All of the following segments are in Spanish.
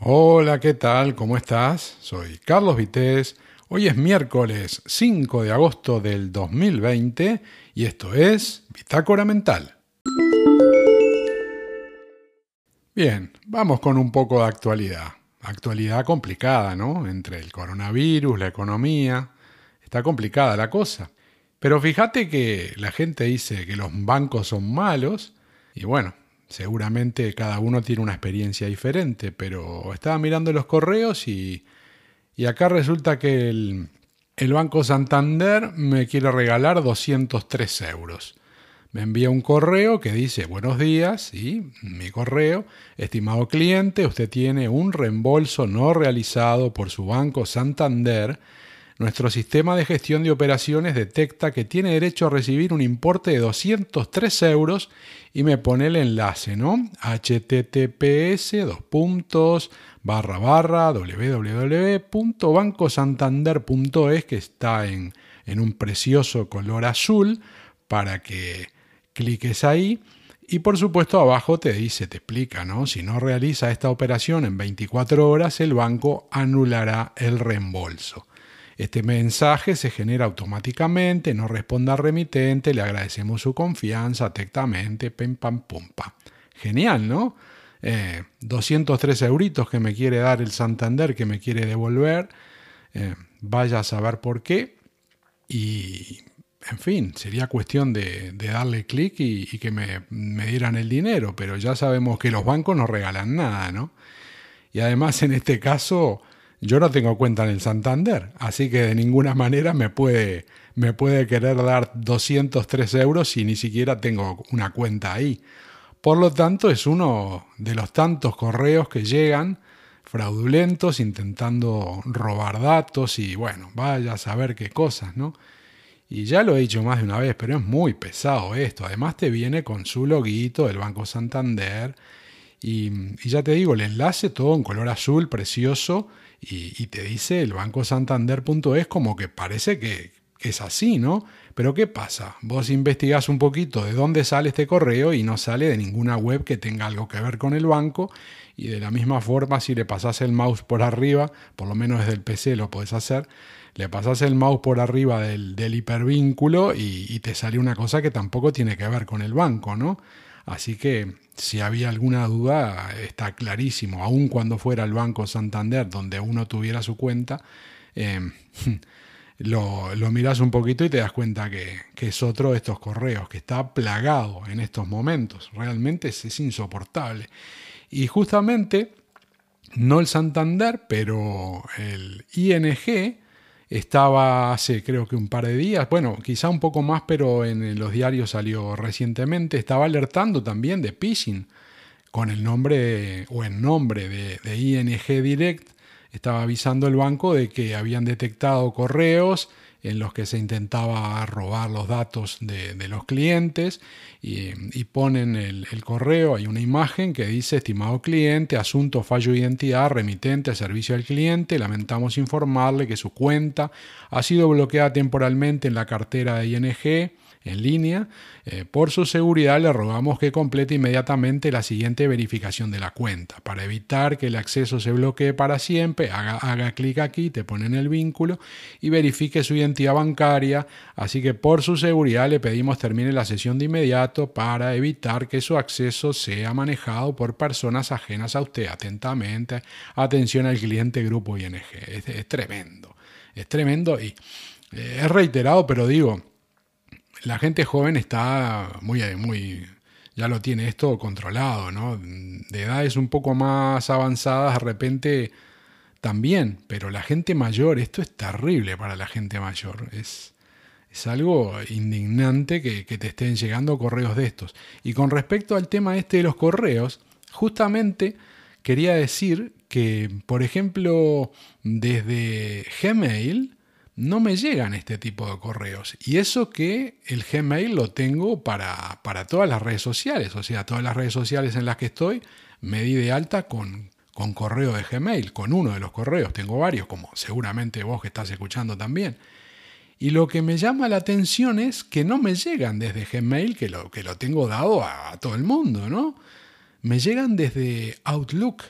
Hola, ¿qué tal? ¿Cómo estás? Soy Carlos Vitéz. Hoy es miércoles 5 de agosto del 2020 y esto es Bitácora Mental. Bien, vamos con un poco de actualidad. Actualidad complicada, ¿no? Entre el coronavirus, la economía. Está complicada la cosa. Pero fíjate que la gente dice que los bancos son malos y bueno, Seguramente cada uno tiene una experiencia diferente, pero estaba mirando los correos y, y acá resulta que el, el, Banco Santander me quiere regalar 203 euros. Me envía un correo que dice, buenos días, y mi correo, estimado cliente, usted tiene un reembolso no realizado por su Banco Santander nuestro sistema de gestión de operaciones detecta que tiene derecho a recibir un importe de 203 euros y me pone el enlace, ¿no? https barra barra www.bancosantander.es que está en, en un precioso color azul para que cliques ahí. Y por supuesto abajo te dice, te explica, ¿no? Si no realiza esta operación en 24 horas, el banco anulará el reembolso. Este mensaje se genera automáticamente, no responda remitente, le agradecemos su confianza, atentamente, pem pam pum pam. Genial, ¿no? 203 eh, euritos que me quiere dar el Santander, que me quiere devolver. Eh, vaya a saber por qué. Y, en fin, sería cuestión de, darle clic y, que me, dieran el dinero, pero ya sabemos que los bancos no regalan nada, ¿no? Y además en este caso yo no tengo cuenta en el Santander, así que de ninguna manera me puede, me puede querer dar 203 euros si ni siquiera tengo una cuenta ahí. Por lo tanto, es uno de los tantos correos que llegan fraudulentos intentando robar datos y bueno, vaya a saber qué cosas, ¿no? Y ya lo he dicho más de una vez, pero es muy pesado esto. Además te viene con su loguito del Banco Santander y, y ya te digo, el enlace todo en color azul, precioso, y, te dice el Banco Santander.es como que parece que, es así, ¿no? Pero ¿qué pasa? Vos investigás un poquito de dónde sale este correo y no sale de ninguna web que tenga algo que ver con el banco. Y de la misma forma, si le pasás el mouse por arriba, por lo menos desde el PC lo podés hacer, le pasás el mouse por arriba del, hipervínculo y, y, te sale una cosa que tampoco tiene que ver con el banco, ¿no? Así que si había alguna duda, está clarísimo, aun cuando fuera el Banco Santander donde uno tuviera su cuenta, em, lo, lo miras un poquito y te das cuenta que, es otro de estos correos, que está plagado en estos momentos. Realmente es insoportable. Y justamente, no el Santander, pero el ING, estaba hace creo que un par de días, bueno, quizá un poco más, pero en los diarios salió recientemente, estaba alertando también de phishing con el nombre o en nombre de, de ING Direct, estaba avisando el banco de que habían detectado correos en los que se intentaba robar los datos de, los clientes y, ponen el, correo, hay una imagen que dice, estimado cliente, asunto fallo de identidad, remitente, servicio al cliente, lamentamos informarle que su cuenta ha sido bloqueada temporalmente en la cartera de ING en línea. Eh, por su seguridad le rogamos que complete inmediatamente la siguiente verificación de la cuenta. Para evitar que el acceso se bloquee para siempre, haga, haga clic aquí, te ponen el vínculo y verifique su identidad bancaria. Así que por su seguridad le pedimos termine la sesión de inmediato para evitar que su acceso sea manejado por personas ajenas a usted. Atentamente, atención al cliente grupo ING. Es, es tremendo, es tremendo y eh, es reiterado, pero digo, la gente joven está muy, muy, ya lo tiene esto controlado, ¿no? De edades un poco más avanzadas, de repente también, pero la gente mayor, esto es terrible para la gente mayor, es, es algo indignante que, te estén llegando correos de estos. Y con respecto al tema este de los correos, justamente quería decir que, por ejemplo, desde Gmail, no me llegan este tipo de correos. Y eso que el Gmail lo tengo para, para todas las redes sociales, o sea, todas las redes sociales en las que estoy, me di de alta con, con correo de Gmail, con uno de los correos, tengo varios, como seguramente vos que estás escuchando también. Y lo que me llama la atención es que no me llegan desde Gmail, que lo, que lo tengo dado a, a todo el mundo, ¿no? Me llegan desde Outlook.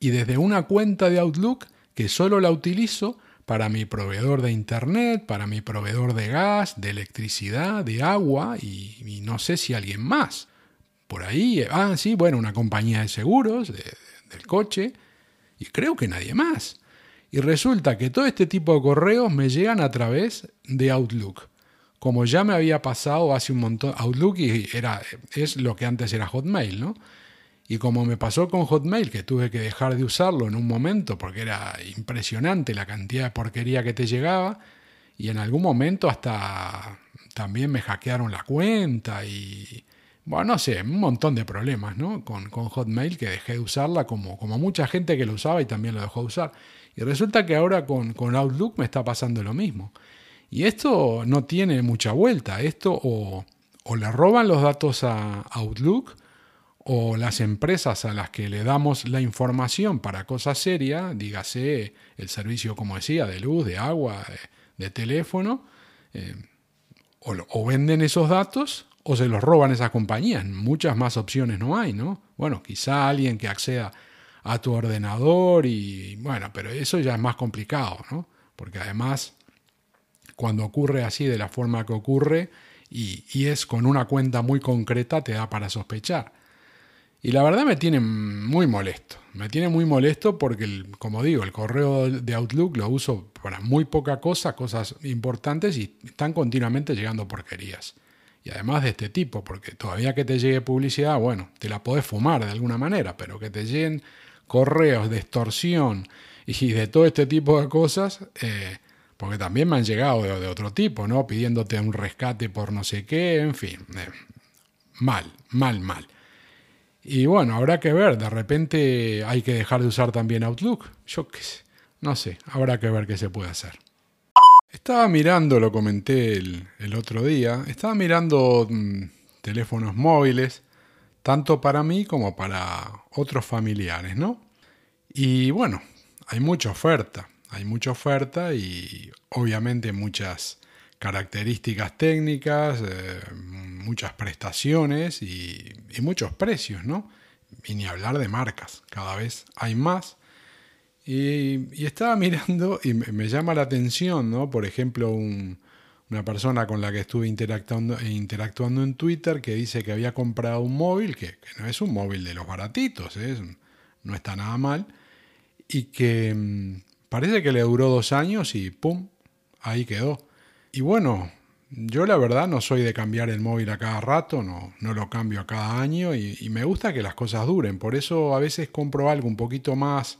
y desde una cuenta de Outlook que solo la utilizo para mi proveedor de internet, para mi proveedor de gas, de electricidad, de agua y, no sé si alguien más. Por ahí, ah, sí, bueno, una compañía de seguros, del coche, y creo que nadie más. Y resulta que todo este tipo de correos me llegan a través de Outlook. Como ya me había pasado hace un montón, Outlook y era, es lo que antes era Hotmail, ¿no? Y como me pasó con Hotmail, que tuve que dejar de usarlo en un momento porque era impresionante la cantidad de porquería que te llegaba, y en algún momento hasta también me hackearon la cuenta y, bueno, no sé, un montón de problemas, ¿no? Con, Hotmail que dejé de usarla como, como mucha gente que lo usaba y también lo dejó de usar. Y resulta que ahora con, con Outlook me está pasando lo mismo. Y esto no tiene mucha vuelta. Esto o, o le roban los datos a Outlook o las empresas a las que le damos la información para cosas serias, dígase el servicio, como decía, de luz, de agua, de, teléfono, eh, o, venden esos datos o se los roban esas compañías. Muchas más opciones no hay, ¿no? Bueno, quizá alguien que acceda a tu ordenador y bueno, pero eso ya es más complicado, ¿no? Porque además, cuando ocurre así de la forma que ocurre y, y es con una cuenta muy concreta, te da para sospechar. Y la verdad me tiene muy molesto. Me tiene muy molesto porque, como digo, el correo de Outlook lo uso para muy poca cosa, cosas importantes y están continuamente llegando porquerías. Y además de este tipo, porque todavía que te llegue publicidad, bueno, te la podés fumar de alguna manera, pero que te lleguen correos de extorsión y de todo este tipo de cosas, eh, porque también me han llegado de, otro tipo, ¿no? Pidiéndote un rescate por no sé qué, en fin. Eh, mal, mal, mal. Y bueno, habrá que ver, de repente hay que dejar de usar también Outlook. Yo qué sé, no sé, habrá que ver qué se puede hacer. Estaba mirando, lo comenté el, otro día, estaba mirando mm, teléfonos móviles, tanto para mí como para otros familiares, ¿no? Y bueno, hay mucha oferta, hay mucha oferta y obviamente muchas características técnicas, eh, muchas prestaciones y, muchos precios, ¿no? Y ni hablar de marcas, cada vez hay más. Y, estaba mirando y me, llama la atención, ¿no? Por ejemplo, una persona con la que estuve interactuando, interactuando en Twitter que dice que había comprado un móvil, que, no es un móvil de los baratitos, ¿eh? no está nada mal, y que mm, parece que le duró dos años y ¡pum! Ahí quedó. Y bueno, yo la verdad no soy de cambiar el móvil a cada rato, no, no lo cambio a cada año y, me gusta que las cosas duren. Por eso a veces compro algo un poquito más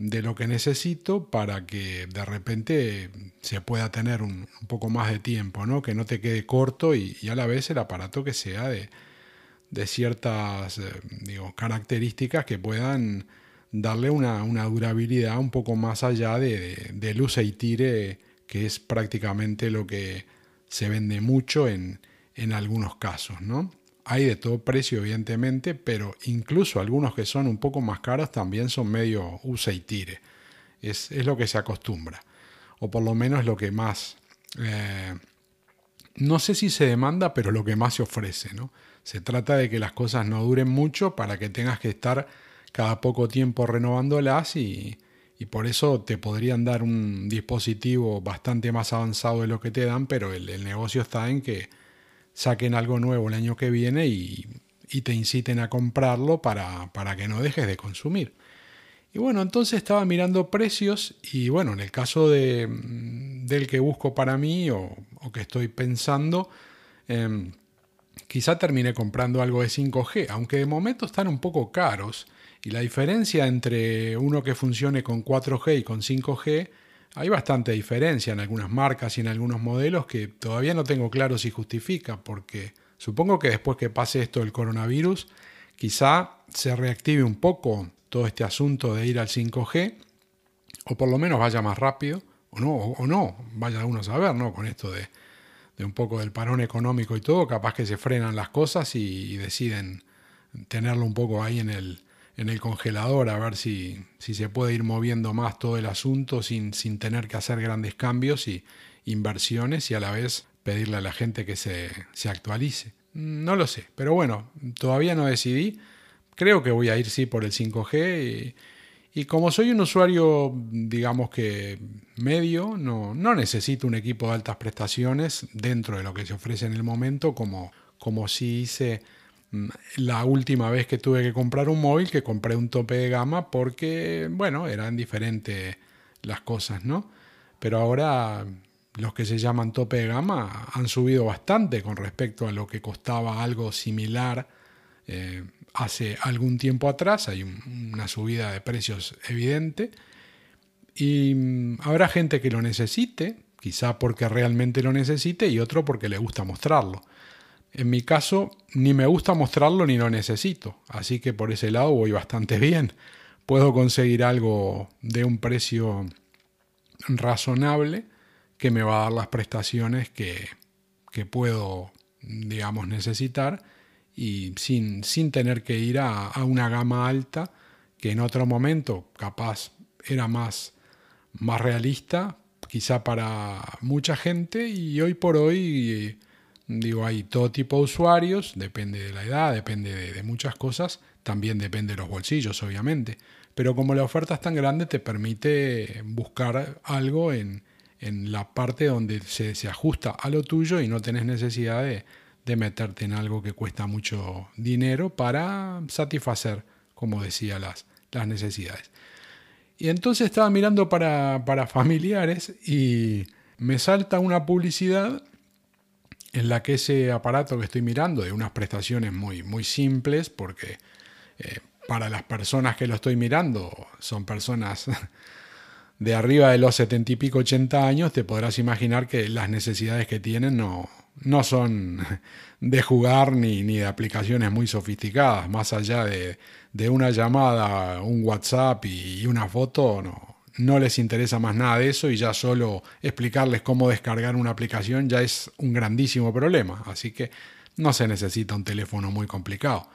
de lo que necesito para que de repente se pueda tener un, poco más de tiempo, ¿no? que no te quede corto y, a la vez el aparato que sea de, de ciertas eh, digo, características que puedan darle una, una, durabilidad un poco más allá de, de y tire que es prácticamente lo que se vende mucho en, en algunos casos, ¿no? Hay de todo precio, evidentemente, pero incluso algunos que son un poco más caros también son medio usa y tire. Es, lo que se acostumbra, o por lo menos lo que más, eh, no sé si se demanda, pero lo que más se ofrece, ¿no? Se trata de que las cosas no duren mucho para que tengas que estar cada poco tiempo renovándolas y, y por eso te podrían dar un dispositivo bastante más avanzado de lo que te dan, pero el, negocio está en que saquen algo nuevo el año que viene y, te inciten a comprarlo para, para, que no dejes de consumir. Y bueno, entonces estaba mirando precios y bueno, en el caso de, del que busco para mí o, que estoy pensando, em, quizá termine comprando algo de 5G, aunque de momento están un poco caros. Y la diferencia entre uno que funcione con 4G y con 5G, hay bastante diferencia en algunas marcas y en algunos modelos que todavía no tengo claro si justifica, porque supongo que después que pase esto del coronavirus, quizá se reactive un poco todo este asunto de ir al 5G, o por lo menos vaya más rápido, o no, o, no, vaya uno a saber, ¿no? Con esto de, un poco del parón económico y todo, capaz que se frenan las cosas y deciden tenerlo un poco ahí en el, en el congelador a ver si, si, se puede ir moviendo más todo el asunto sin, sin, tener que hacer grandes cambios y inversiones y a la vez pedirle a la gente que se, se actualice. No lo sé, pero bueno, todavía no decidí. Creo que voy a ir sí por el 5G y, Y como soy un usuario, digamos que medio, no, no necesito un equipo de altas prestaciones dentro de lo que se ofrece en el momento, como, como si hice mm, la última vez que tuve que comprar un móvil, que compré un tope de gama porque, bueno, eran diferentes las cosas, ¿no? Pero ahora los que se llaman tope de gama han subido bastante con respecto a lo que costaba algo similar eh, hace algún tiempo atrás. Hay una subida de precios evidente. Y mm, habrá gente que lo necesite, quizá porque realmente lo necesite y otro porque le gusta mostrarlo. En mi caso, ni me gusta mostrarlo ni lo necesito, así que por ese lado voy bastante bien. Puedo conseguir algo de un precio razonable que me va a dar las prestaciones que, puedo, digamos, necesitar y sin, sin tener que ir a, una gama alta que en otro momento capaz era más, más realista, quizá para mucha gente y hoy por hoy, digo, hay todo tipo de usuarios, depende de la edad, depende de, muchas cosas, también depende de los bolsillos, obviamente, pero como la oferta es tan grande te permite buscar algo en, en la parte donde se, se, ajusta a lo tuyo y no tenés necesidad de, de, meterte en algo que cuesta mucho dinero para satisfacer, como decía, las, las necesidades. Y entonces estaba mirando para, para familiares y me salta una publicidad en la que ese aparato que estoy mirando, de unas prestaciones muy, muy simples, porque eh, para las personas que lo estoy mirando son personas de arriba de los setenta y pico, 80 años, te podrás imaginar que las necesidades que tienen no, no son de jugar ni, ni de aplicaciones muy sofisticadas, más allá de, de una llamada, un WhatsApp y, una foto, no, no les interesa más nada de eso y ya solo explicarles cómo descargar una aplicación ya es un grandísimo problema, así que no se necesita un teléfono muy complicado.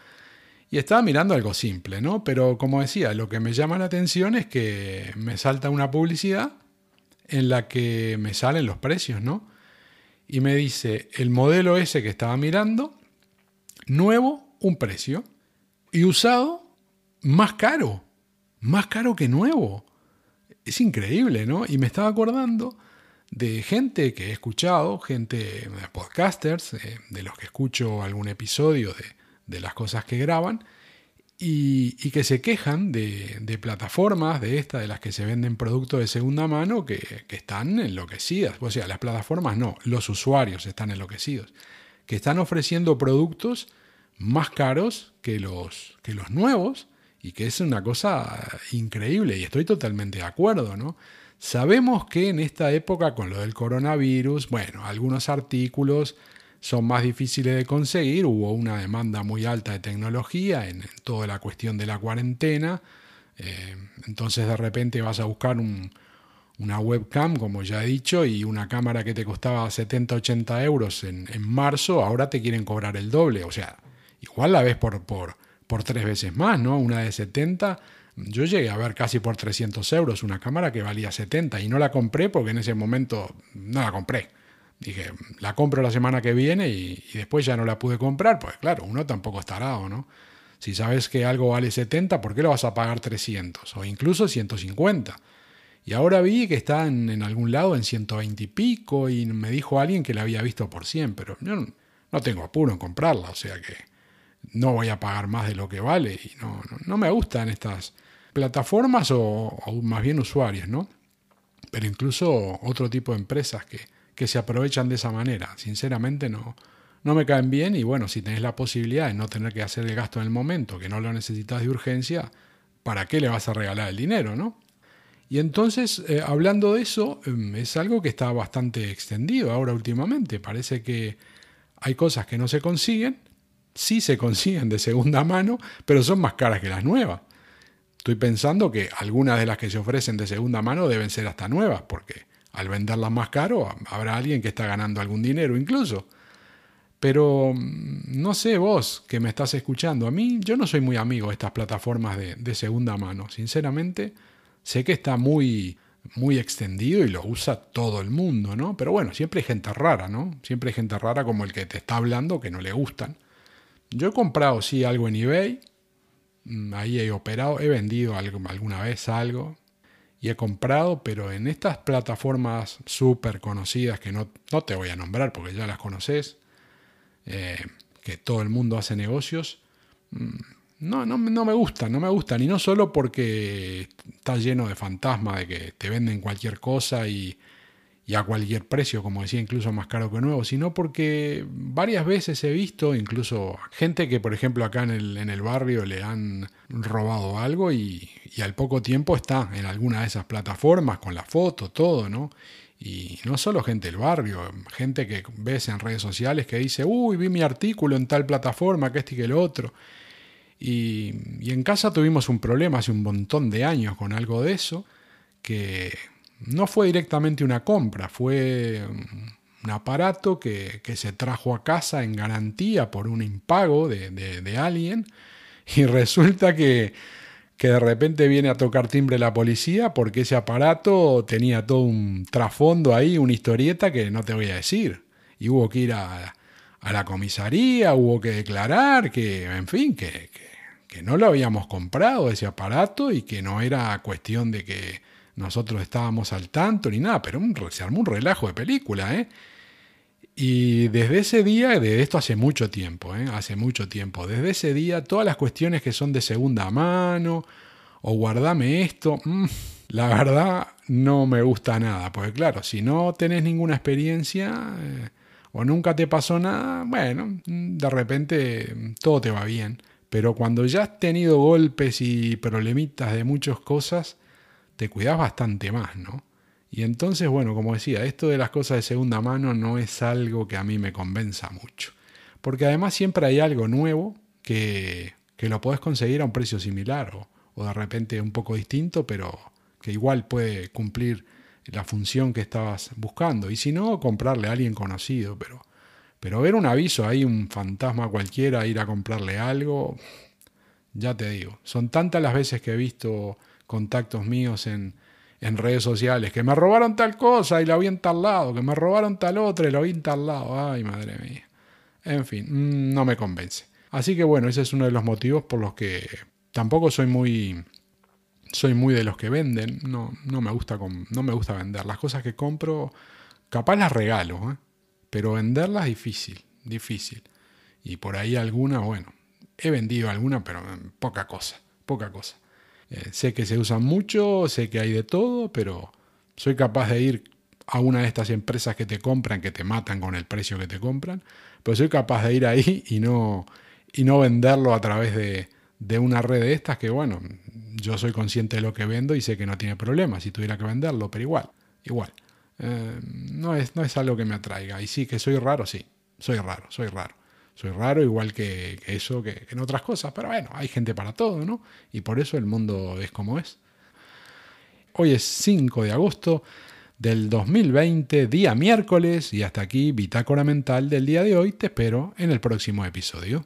Y estaba mirando algo simple, ¿no? Pero como decía, lo que me llama la atención es que me salta una publicidad en la que me salen los precios, ¿no? Y me dice el modelo ese que estaba mirando, nuevo, un precio. Y usado, más caro. Más caro que nuevo. Es increíble, ¿no? Y me estaba acordando de gente que he escuchado, gente, podcasters, eh, de los que escucho algún episodio de, de las cosas que graban y, que se quejan de, plataformas de estas, de las que se venden productos de segunda mano, que, están enloquecidas. O sea, las plataformas no, los usuarios están enloquecidos, que están ofreciendo productos más caros que los, que los nuevos y que es una cosa increíble y estoy totalmente de acuerdo, ¿no? Sabemos que en esta época con lo del coronavirus, bueno, algunos artículos son más difíciles de conseguir. Hubo una demanda muy alta de tecnología en, toda la cuestión de la cuarentena. Eh, entonces de repente vas a buscar una webcam, como ya he dicho, y una cámara que te costaba 70, 80 euros en, marzo, ahora te quieren cobrar el doble. O sea, igual la ves por, por, por tres veces más, ¿no? Una de 70. Yo llegué a ver casi por 300 euros una cámara que valía 70 y no la compré porque en ese momento no la compré dije, la compro la semana que viene y, después ya no la pude comprar, pues claro, uno tampoco está arado, ¿no? Si sabes que algo vale 70, ¿por qué lo vas a pagar 300 o incluso 150? Y ahora vi que está en, algún lado en 120 y pico y me dijo alguien que la había visto por 100, pero yo no, tengo apuro en comprarla, o sea que no voy a pagar más de lo que vale y no, no, me gustan estas plataformas o, más bien usuarios, ¿no? Pero incluso otro tipo de empresas que, que se aprovechan de esa manera. Sinceramente no, no me caen bien y bueno, si tenés la posibilidad de no tener que hacer el gasto en el momento, que no lo necesitas de urgencia, ¿para qué le vas a regalar el dinero, no? Y entonces, eh, hablando de eso, em, es algo que está bastante extendido ahora últimamente. Parece que hay cosas que no se consiguen, sí se consiguen de segunda mano, pero son más caras que las nuevas. Estoy pensando que algunas de las que se ofrecen de segunda mano deben ser hasta nuevas, porque al venderlas más caro habrá alguien que está ganando algún dinero incluso. Pero mm, no sé vos que me estás escuchando, a mí yo no soy muy amigo de estas plataformas de, segunda mano, sinceramente sé que está muy, muy extendido y lo usa todo el mundo, ¿no? Pero bueno, siempre hay gente rara, ¿no? Siempre hay gente rara como el que te está hablando que no le gustan. Yo he comprado, sí, algo en eBay, mm, ahí he operado, he vendido alguna vez algo y he comprado, pero en estas plataformas súper conocidas que no, no, te voy a nombrar porque ya las conoces, eh, que todo el mundo hace negocios, mm, no, no, no, me gustan, no me gustan. Y no solo porque está lleno de fantasmas, de que te venden cualquier cosa y, y a cualquier precio, como decía, incluso más caro que nuevo, sino porque varias veces he visto incluso gente que, por ejemplo, acá en el, en el barrio le han robado algo y, y, al poco tiempo está en alguna de esas plataformas con la foto, todo, ¿no? Y no solo gente del barrio, gente que ves en redes sociales que dice, uy, vi mi artículo en tal plataforma, que este y que el otro. Y, y en casa tuvimos un problema hace un montón de años con algo de eso, que no fue directamente una compra, fue un aparato que, se trajo a casa en garantía por un impago de, alguien y resulta que, que, de repente viene a tocar timbre la policía porque ese aparato tenía todo un trasfondo ahí, una historieta que no te voy a decir. Y hubo que ir a, la comisaría, hubo que declarar que, en fin, que, que no lo habíamos comprado ese aparato y que no era cuestión de que nosotros estábamos al tanto ni nada, pero un, se armó un relajo de película, ¿eh? Y desde ese día, de esto hace mucho tiempo, ¿eh? hace mucho tiempo, desde ese día todas las cuestiones que son de segunda mano o guardame esto, mm, la verdad no me gusta nada, porque claro, si no tenés ninguna experiencia eh, o nunca te pasó nada, bueno, de repente todo te va bien, pero cuando ya has tenido golpes y problemitas de muchas cosas, te cuidas bastante más, ¿no? Y entonces, bueno, como decía, esto de las cosas de segunda mano no es algo que a mí me convenza mucho. Porque además siempre hay algo nuevo que, que lo puedes conseguir a un precio similar o, o, de repente un poco distinto, pero que igual puede cumplir la función que estabas buscando. Y si no, comprarle a alguien conocido, pero, pero ver un aviso ahí, un fantasma cualquiera, ir a comprarle algo, ya te digo, son tantas las veces que he visto contactos míos en, en redes sociales, que me robaron tal cosa y la vi en tal lado, que me robaron tal otra y la vi en tal lado. Ay, madre mía. En fin, mm, no me convence. Así que bueno, ese es uno de los motivos por los que tampoco soy muy soy muy de los que venden, no, no, me, gusta no me gusta vender. Las cosas que compro, capaz las regalo, ¿eh? pero venderlas difícil, difícil. Y por ahí alguna, bueno, he vendido alguna, pero poca cosa, poca cosa. Eh, sé que se usan mucho, sé que hay de todo, pero soy capaz de ir a una de estas empresas que te compran, que te matan con el precio que te compran, pero soy capaz de ir ahí y no, y no venderlo a través de, de una red de estas que, bueno, yo soy consciente de lo que vendo y sé que no tiene problema si tuviera que venderlo, pero igual, igual. Eh, no, es, no es algo que me atraiga. Y sí, que soy raro, sí, soy raro, soy raro soy raro, igual que, eso, que, en otras cosas, pero bueno, hay gente para todo, ¿no? Y por eso el mundo es como es. Hoy es 5 de agosto del 2020, día miércoles, y hasta aquí Bitácora Mental del día de hoy. Te espero en el próximo episodio.